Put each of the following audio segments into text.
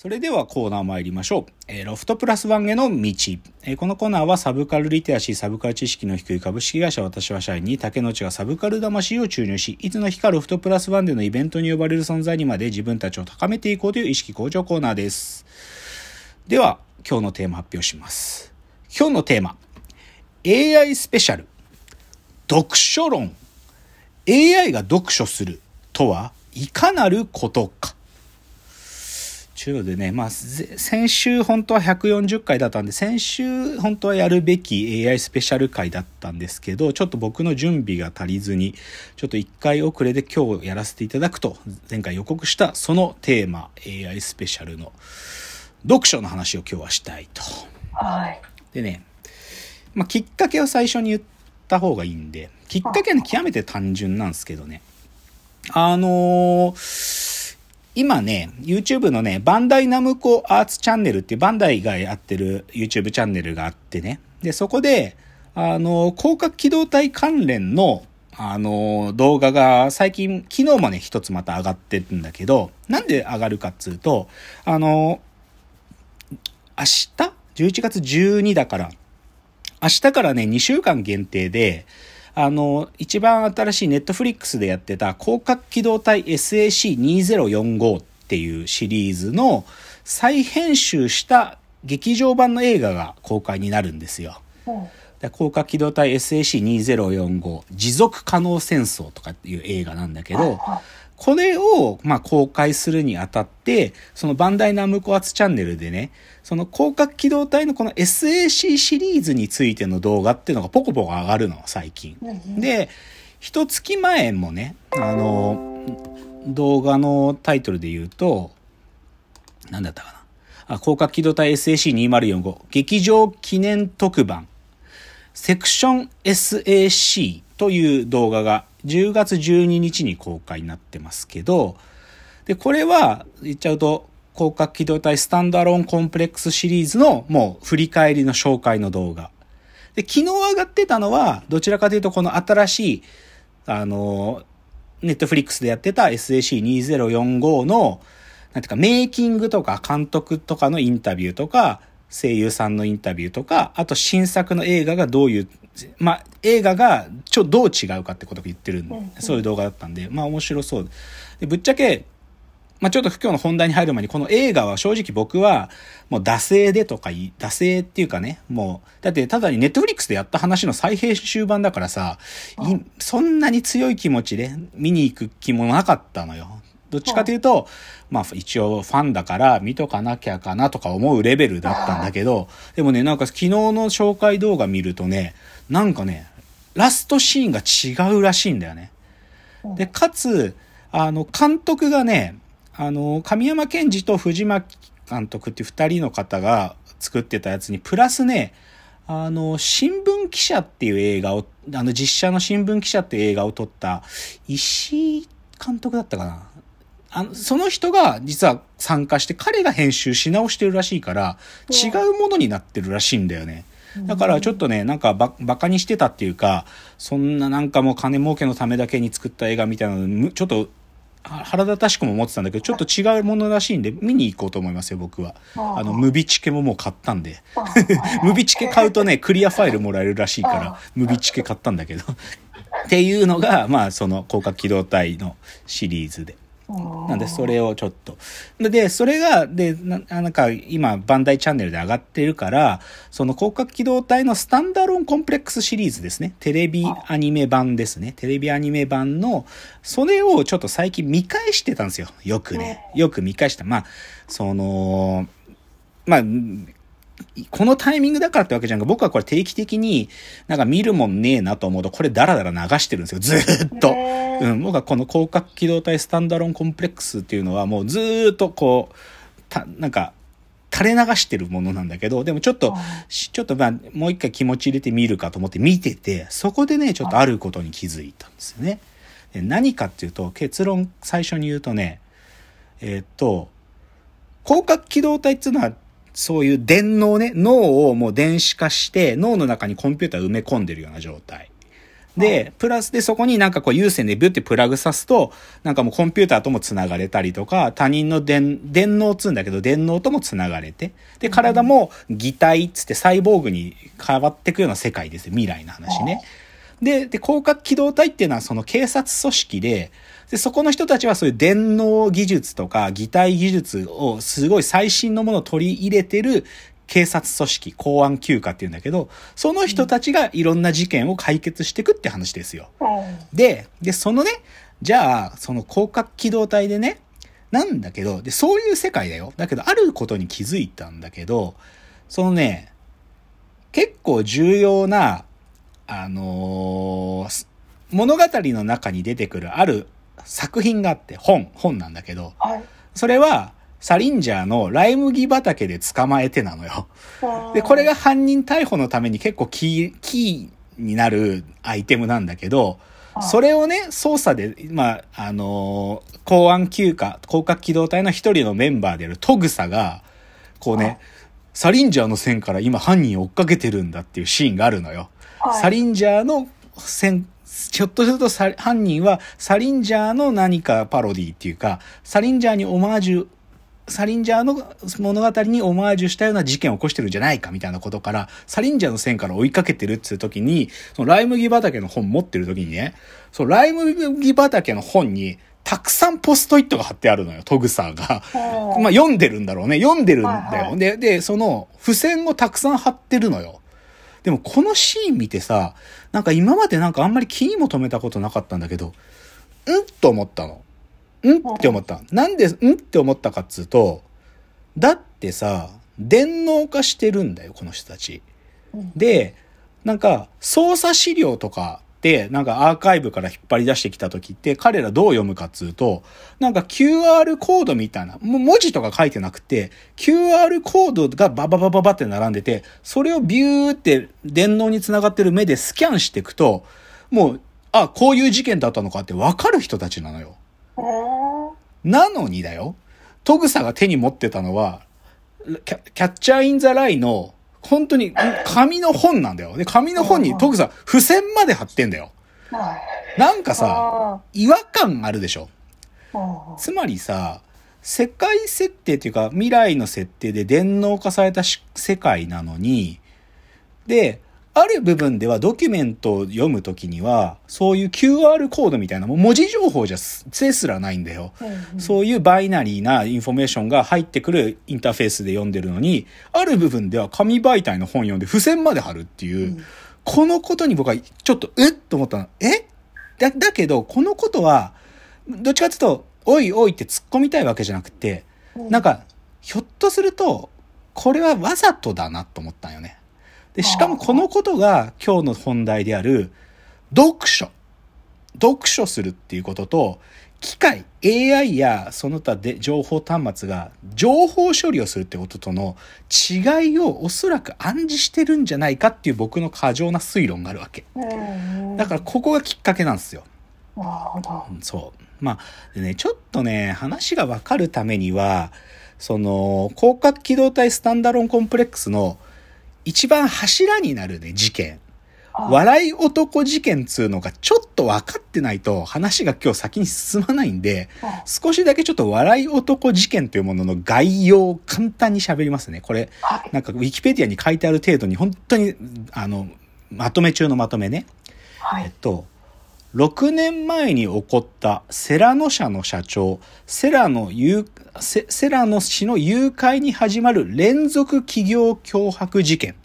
それではコーナー参りましょう。えー、ロフトプラスワンへの道。えー、このコーナーはサブカルリテラシー、サブカル知識の低い株式会社私は社員に竹之内がサブカル魂を注入し、いつの日かロフトプラスワンでのイベントに呼ばれる存在にまで自分たちを高めていこうという意識向上コーナーです。では、今日のテーマ発表します。今日のテーマ。AI スペシャル。読書論。AI が読書するとはいかなることか。ちゅうのでね、まあ、先週本当は140回だったんで、先週本当はやるべき AI スペシャル回だったんですけど、ちょっと僕の準備が足りずに、ちょっと1回遅れで今日やらせていただくと、前回予告したそのテーマ、AI スペシャルの読書の話を今日はしたいと。はい。でね、まあ、きっかけを最初に言った方がいいんで、きっかけは、ね、極めて単純なんですけどね。あのー今ね、YouTube のね、バンダイナムコアーツチャンネルっていうバンダイがやってる YouTube チャンネルがあってね。で、そこで、あの、広角機動隊関連の、あの、動画が最近、昨日もね、一つまた上がってるんだけど、なんで上がるかっつうと、あの、明日 ?11 月12だから、明日からね、2週間限定で、あの、一番新しいネットフリックスでやってた広角機動隊 SAC2045 っていうシリーズの再編集した劇場版の映画が公開になるんですよ。広角機動隊 SAC2045 持続可能戦争とかっていう映画なんだけど、これを、まあ、公開するにあたって、そのバンダイナムコアツチャンネルでね、その広角機動隊のこの SAC シリーズについての動画っていうのがポコポコ上がるの、最近。で、一月前もね、あの、動画のタイトルで言うと、なんだったかな。あ、広角機動隊 SAC2045 劇場記念特番セクション SAC という動画が10月12日に公開になってますけど、で、これは言っちゃうと、広角機動隊スタンドアローンコンプレックスシリーズのもう振り返りの紹介の動画。で、昨日上がってたのは、どちらかというとこの新しい、あの、ネットフリックスでやってた SAC2045 の、なんていうか、メイキングとか監督とかのインタビューとか、声優さんのインタビューとか、あと新作の映画がどういう、まあ、映画がちょ、どう違うかってことを言ってる、そういう動画だったんで、まあ面白そうで。ぶっちゃけ、まあちょっと今日の本題に入る前に、この映画は正直僕は、もう惰性でとかい、惰性っていうかね、もう、だってただにネットフリックスでやった話の再編集版だからさ、そんなに強い気持ちで見に行く気もなかったのよ。どっちかというと、まあ一応ファンだから見とかなきゃかなとか思うレベルだったんだけど、でもね、なんか昨日の紹介動画見るとね、なんかね、ラストシーンが違うらしいんだよね。で、かつ、あの、監督がね、あの、神山健二と藤巻監督っていう二人の方が作ってたやつに、プラスね、あの、新聞記者っていう映画を、あの実写の新聞記者っていう映画を撮った石井監督だったかなあの、その人が実は参加して彼が編集し直してるらしいから、違うものになってるらしいんだよね。だからちょっとね、なんかば、馬鹿にしてたっていうか、そんななんかもう金儲けのためだけに作った映画みたいなの、ちょっと腹立たしくも思ってたんだけど、ちょっと違うものらしいんで、見に行こうと思いますよ、僕は。あの、ムビチケももう買ったんで。ムビチケ買うとね、クリアファイルもらえるらしいから、ムビチケ買ったんだけど。っていうのが、まあ、その、広角機動隊のシリーズで。なんで、それをちょっと。で、それが、で、ななんか、今、バンダイチャンネルで上がってるから、その広角機動隊のスタンダーロンコンプレックスシリーズですね。テレビアニメ版ですね。テレビアニメ版の、それをちょっと最近見返してたんですよ。よくね。よく見返した。まあ、その、まあ、このタイミングだからってわけじゃんか、僕はこれ定期的になんか見るもんねえなと思うと、これダラダラ流してるんですよ、ずっと。うん、僕はこの広角機動隊スタンダロンコンプレックスっていうのはもうずっとこう、た、なんか、垂れ流してるものなんだけど、でもちょっと、ちょっとまあ、もう一回気持ち入れてみるかと思って見てて、そこでね、ちょっとあることに気づいたんですよね。で何かっていうと、結論最初に言うとね、えー、っと、広角機動隊っていうのはそういう電脳ね、脳をもう電子化して、脳の中にコンピューター埋め込んでるような状態。で、プラスでそこになんかこう有線でビュってプラグさすと、なんかもうコンピューターとも繋がれたりとか、他人の電、電脳っつうんだけど、電脳とも繋がれて、で、体も擬態っつってサイボーグに変わっていくような世界ですよ。未来の話ね。で、で、広角機動隊っていうのはその警察組織で、で、そこの人たちはそういう電脳技術とか擬態技術をすごい最新のものを取り入れてる警察組織、公安休暇っていうんだけど、その人たちがいろんな事件を解決していくって話ですよ。で、で、そのね、じゃあ、その広角機動隊でね、なんだけど、で、そういう世界だよ。だけど、あることに気づいたんだけど、そのね、結構重要な、あのー物語の中に出てくるある作品があって、本、本なんだけど、はい。それは、サリンジャーのライ麦畑で捕まえてなのよ。で、これが犯人逮捕のために結構キー、キーになるアイテムなんだけど、それをね、捜査で、まあ、あのー公安休暇、広角機動隊の一人のメンバーであるトグサが、こうね、サリンジャーの線から今犯人を追っかけてるんだっていうシーンがあるのよ。はいサリンジャーの線、ひょっとするとサ犯人はサリンジャーの何かパロディっていうか、サリンジャーにオマージュ、サリンジャーの物語にオマージュしたような事件を起こしてるんじゃないかみたいなことから、サリンジャーの線から追いかけてるっていう時に、そのライ麦畑の本持ってる時にね、そのライ麦畑の本に、たくさんポストイットが貼ってあるのよ、トグサーが。うんまあ読んでるんだろうね。読んでるんだよ。で、で、その付箋をたくさん貼ってるのよ。でもこのシーン見てさ、なんか今までなんかあんまり気にも留めたことなかったんだけど、んと思ったの。んって思った。なんで、んって思ったかっつうと、だってさ、電脳化してるんだよ、この人たち。うんで、なんか、操作資料とかなんかアーカイブから引っ張り出してきた時って、彼らどう読むかっつうと、なんか QR コードみたいな、もう文字とか書いてなくて、QR コードがバババババって並んでて、それをビューって電脳につながってる目でスキャンしていくと、もう、あ、こういう事件だったのかってわかる人たちなのよ。うんなのにだよ、トグサが手に持ってたのは、キャッチャーインザライの、本当に紙の本なんだよ。で、紙の本にトグサ、付箋まで貼ってんだよ。はい。なんかさ、あ違和感あるでしょ。ーつまりさ、世界設定っていうか未来の設定で電脳化されたし世界なのに、で、ある部分ではドキュメントを読むときには、そういう QR コードみたいな、もう文字情報じゃすですらないんだよ。うんうんそういうバイナリーなインフォメーションが入ってくるインターフェースで読んでるのに、ある部分では紙媒体の本読んで付箋まで貼るっていう、うんこのことに僕はちょっと、えっ？と思ったの。え？だ、だけど、このことは、どっちかっていうと、おいおいって突っ込みたいわけじゃなくて、うんなんか、ひょっとすると、これはわざとだなと思ったんよね。で、しかもこのことが今日の本題である、読書。読書するっていうことと、機械、AI やその他で情報端末が情報処理をするってこととの違いをおそらく暗示してるんじゃないかっていう僕の過剰な推論があるわけ。うんだからここがきっかけなんですよ。なるほど。うんそう。まあ、でね、ちょっとね、話がわかるためには、その、広角機動隊スタンダロンコンプレックスの一番柱になるね、事件。あ笑い男事件っつうのがちょっと分かってないと話が今日先に進まないんで、あ少しだけちょっと笑い男事件というものの概要を簡単に喋りますね。これ、はい。なんかウィキペディアに書いてある程度に本当に、あの、まとめ中のまとめね。はい。えっと、6年前に起こったセラノ社の社長、セラノ誘セラノ氏の誘拐に始まる連続企業脅迫事件。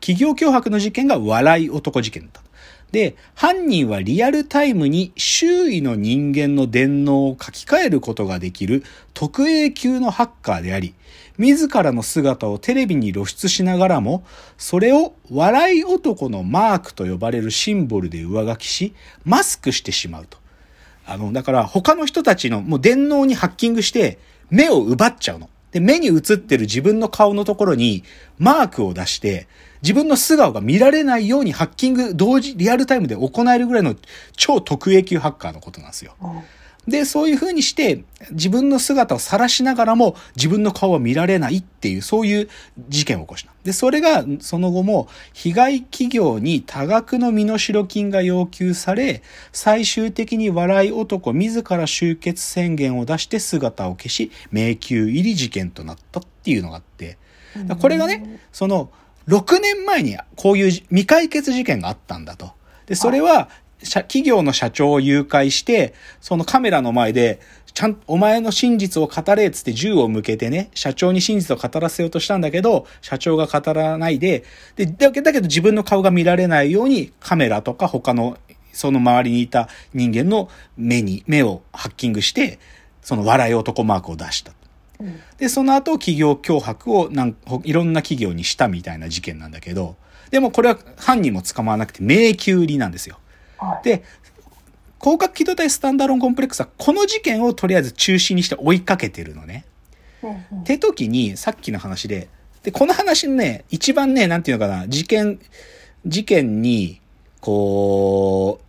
企業脅迫の事件が笑い男事件だった。で、犯人はリアルタイムに周囲の人間の電脳を書き換えることができる特 A 級のハッカーであり、自らの姿をテレビに露出しながらも、それを笑い男のマークと呼ばれるシンボルで上書きし、マスクしてしまうと。あの、だから他の人たちのもう電脳にハッキングして目を奪っちゃうの。で、目に映ってる自分の顔のところにマークを出して、自分の素顔が見られないようにハッキング同時、リアルタイムで行えるぐらいの超特 A 級ハッカーのことなんですよ。うんで、そういう風にして、自分の姿を晒しながらも、自分の顔は見られないっていう、そういう事件を起こした。で、それが、その後も、被害企業に多額の身代金が要求され、最終的に笑い男自ら終結宣言を出して姿を消し、迷宮入り事件となったっていうのがあって、これがね、その、6年前にこういう未解決事件があったんだと。で、それは、社企業の社長を誘拐して、そのカメラの前で、ちゃん、お前の真実を語れっつって銃を向けてね、社長に真実を語らせようとしたんだけど、社長が語らないで、で、だけだけど自分の顔が見られないように、カメラとか他の、その周りにいた人間の目に、目をハッキングして、その笑い男マークを出した。うんで、その後企業脅迫をなんほいろんな企業にしたみたいな事件なんだけど、でもこれは犯人も捕まらなくて迷宮入りなんですよ。はい。で、広角機動隊スタンダーロンコンプレックスはこの事件をとりあえず中心にして追いかけてるのね。って時に、さっきの話で、で、この話のね、一番ね、なんていうのかな、事件、事件に、こ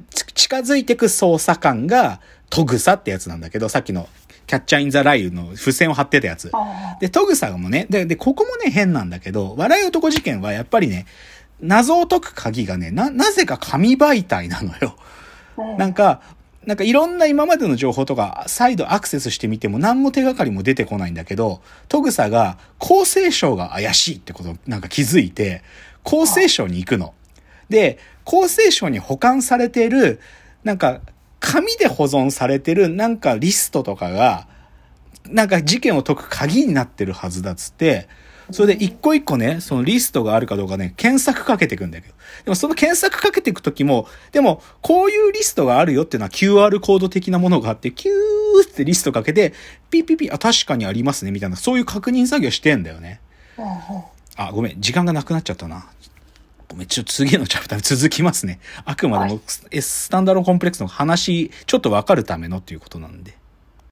う、ち近づいてく捜査官が、トグサってやつなんだけど、さっきのキャッチャーインザライユの付箋を貼ってたやつ。あで、トグサもね、で、で、ここもね、変なんだけど、笑い男事件はやっぱりね、謎を解く鍵がね、な、なぜか紙媒体なのよ。なんか、なんかいろんな今までの情報とか再度アクセスしてみても何も手がかりも出てこないんだけど、トグサが厚生省が怪しいってことをなんか気づいて、厚生省に行くの。で、厚生省に保管されている、なんか紙で保存されてるなんかリストとかが、なんか事件を解く鍵になってるはずだっつって、それで一個一個ね、そのリストがあるかどうかね、検索かけていくんだけど。でもその検索かけていくときも、でも、こういうリストがあるよっていうのは QR コード的なものがあって、キューってリストかけて、ピッピッピッ、あ、確かにありますね、みたいな、そういう確認作業してんだよね。あ、ごめん、時間がなくなっちゃったな。ごめん、ちょっと次のチャプター続きますね。あくまでも、スタンダードコンプレックスの話、ちょっとわかるためのっていうことなんで。